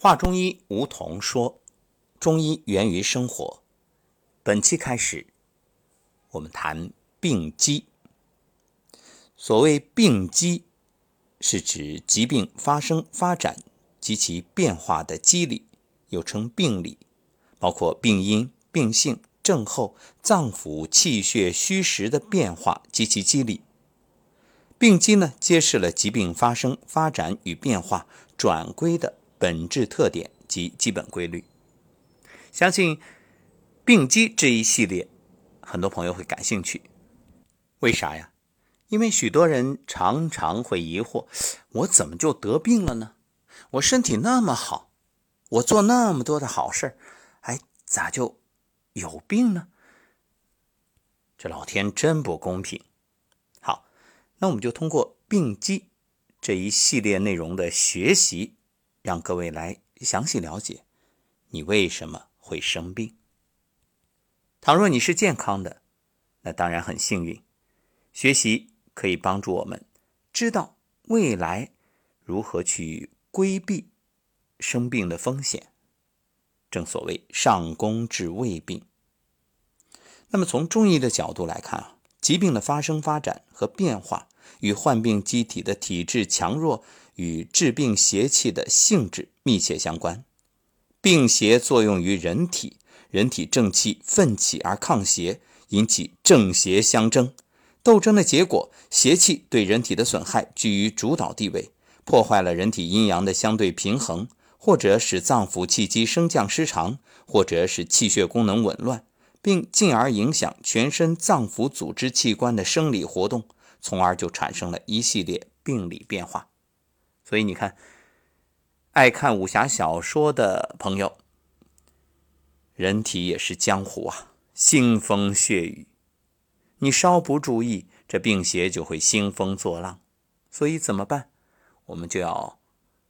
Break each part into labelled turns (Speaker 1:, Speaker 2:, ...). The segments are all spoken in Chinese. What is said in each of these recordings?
Speaker 1: 话中医吴桐说：“中医源于生活。”本期开始，我们谈病机。所谓病机，是指疾病发生、发展及其变化的机理，又称病理，包括病因、病性、症候、脏腑、气血、虚实的变化及其机理。病机呢，揭示了疾病发生、发展与变化转归的。本质特点及基本规律，相信病机这一系列，很多朋友会感兴趣。为啥呀？因为许多人常常会疑惑：我怎么就得病了呢？我身体那么好，我做那么多的好事哎，咋就有病呢？这老天真不公平。好，那我们就通过病机这一系列内容的学习。让各位来详细了解你为什么会生病。倘若你是健康的，那当然很幸运。学习可以帮助我们知道未来如何去规避生病的风险。正所谓上工治未病。那么从中医的角度来看啊，疾病的发生、发展和变化与患病机体的体质强弱。与治病邪气的性质密切相关，病邪作用于人体，人体正气奋起而抗邪，引起正邪相争，斗争的结果，邪气对人体的损害居于主导地位，破坏了人体阴阳的相对平衡，或者使脏腑气机升降失常，或者使气血功能紊乱，并进而影响全身脏腑组织器官的生理活动，从而就产生了一系列病理变化。所以你看，爱看武侠小说的朋友，人体也是江湖啊，腥风血雨，你稍不注意，这病邪就会兴风作浪。所以怎么办？我们就要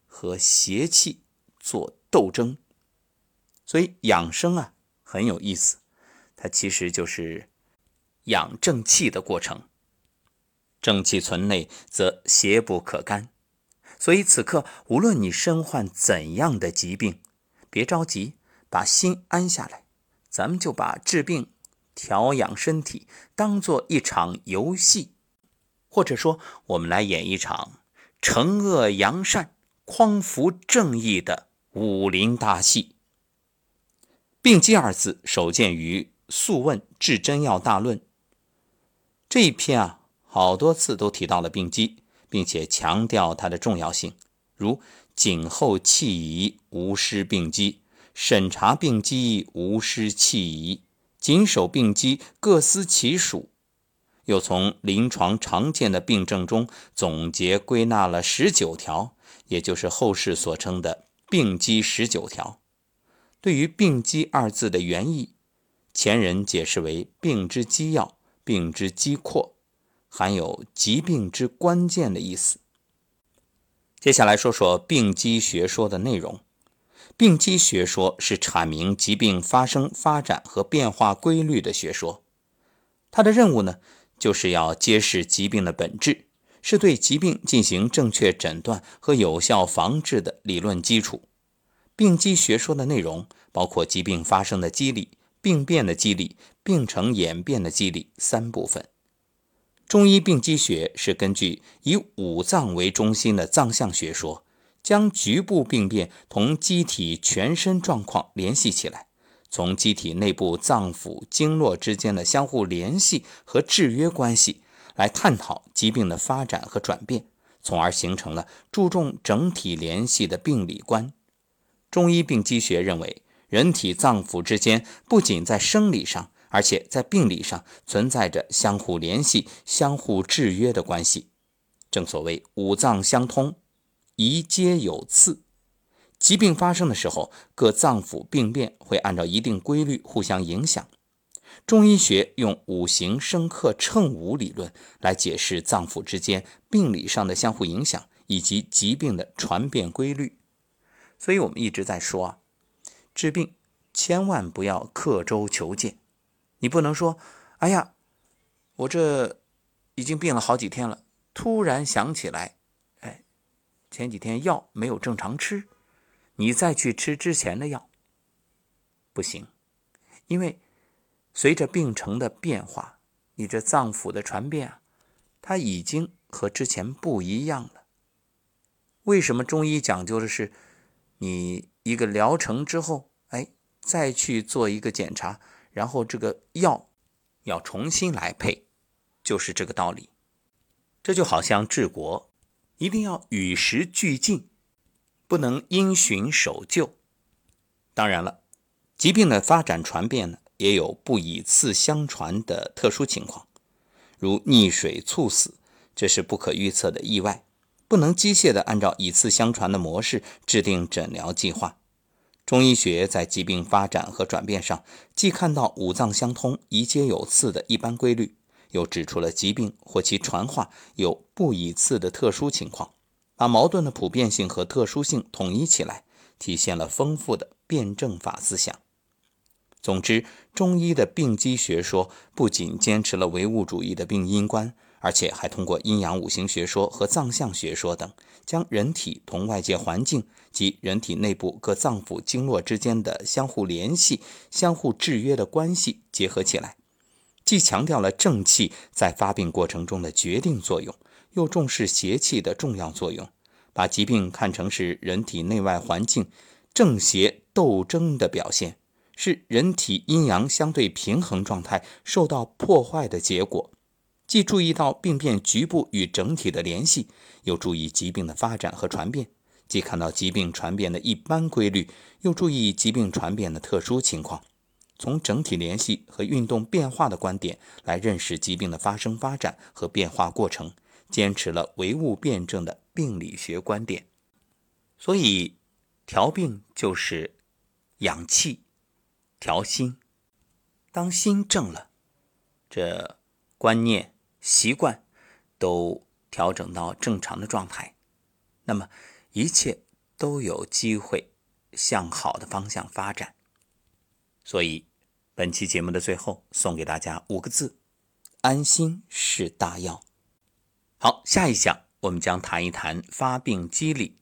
Speaker 1: 和邪气做斗争。所以养生啊很有意思，它其实就是养正气的过程。正气存内，则邪不可干。所以此刻，无论你身患怎样的疾病，别着急，把心安下来。咱们就把治病、调养身体当做一场游戏，或者说，我们来演一场惩恶扬善、匡扶正义的武林大戏。病机二字首见于《素问·治真要大论》这一篇啊，好多次都提到了病机。并且强调它的重要性，如颈后气宜无失病机，审查病机无失气宜，谨守病机各司其属。又从临床常见的病症中总结归纳了十九条，也就是后世所称的病机十九条。对于病机二字的原意，前人解释为病之机要、病之机括。含有疾病之关键的意思。接下来说说病机学说的内容。病机学说是阐明疾病发生、发展和变化规律的学说。它的任务呢，就是要揭示疾病的本质，是对疾病进行正确诊断和有效防治的理论基础。病机学说的内容包括疾病发生的机理、病变的机理、病程演变的机理三部分。中医病机学是根据以五脏为中心的脏象学说，将局部病变同机体全身状况联系起来，从机体内部脏腑经络之间的相互联系和制约关系来探讨疾病的发展和转变，从而形成了注重整体联系的病理观。中医病机学认为，人体脏腑之间不仅在生理上，而且在病理上存在着相互联系、相互制约的关系。正所谓五脏相通，宜皆有次。疾病发生的时候，各脏腑病变会按照一定规律互相影响。中医学用五行生克称五理论来解释脏腑之间病理上的相互影响以及疾病的传变规律。所以我们一直在说啊，治病千万不要刻舟求剑。你不能说，哎呀，我这已经病了好几天了，突然想起来，哎，前几天药没有正常吃，你再去吃之前的药，不行，因为随着病程的变化，你这脏腑的传变啊，它已经和之前不一样了。为什么中医讲究的是你一个疗程之后，哎，再去做一个检查，然后这个药要重新来配，就是这个道理。这就好像治国，一定要与时俱进，不能因循守旧。当然了，疾病的发展传变呢，也有不以次相传的特殊情况，如溺水猝死，这是不可预测的意外，不能机械的按照以次相传的模式制定诊疗计划。中医学在疾病发展和转变上，既看到五脏相通、一皆有次的一般规律。又指出了疾病或其传化有不以次的特殊情况，把矛盾的普遍性和特殊性统一起来，体现了丰富的辩证法思想。总之，中医的病机学说不仅坚持了唯物主义的病因观，而且还通过阴阳五行学说和藏象学说等，将人体同外界环境及人体内部各脏腑经络之间的相互联系、相互制约的关系结合起来。既强调了正气在发病过程中的决定作用，又重视邪气的重要作用，把疾病看成是人体内外环境正邪斗争的表现，是人体阴阳相对平衡状态受到破坏的结果。既注意到病变局部与整体的联系，又注意疾病的发展和传变；既看到疾病传变的一般规律，又注意疾病传变的特殊情况。从整体联系和运动变化的观点来认识疾病的发生、发展和变化过程，坚持了唯物辩证的病理学观点。所以，调病就是养气、调心。当心正了，这观念、习惯都调整到正常的状态，那么一切都有机会向好的方向发展。所以。本期节目的最后，送给大家五个字：安心是大药。好，下一讲我们将谈一谈发病机理。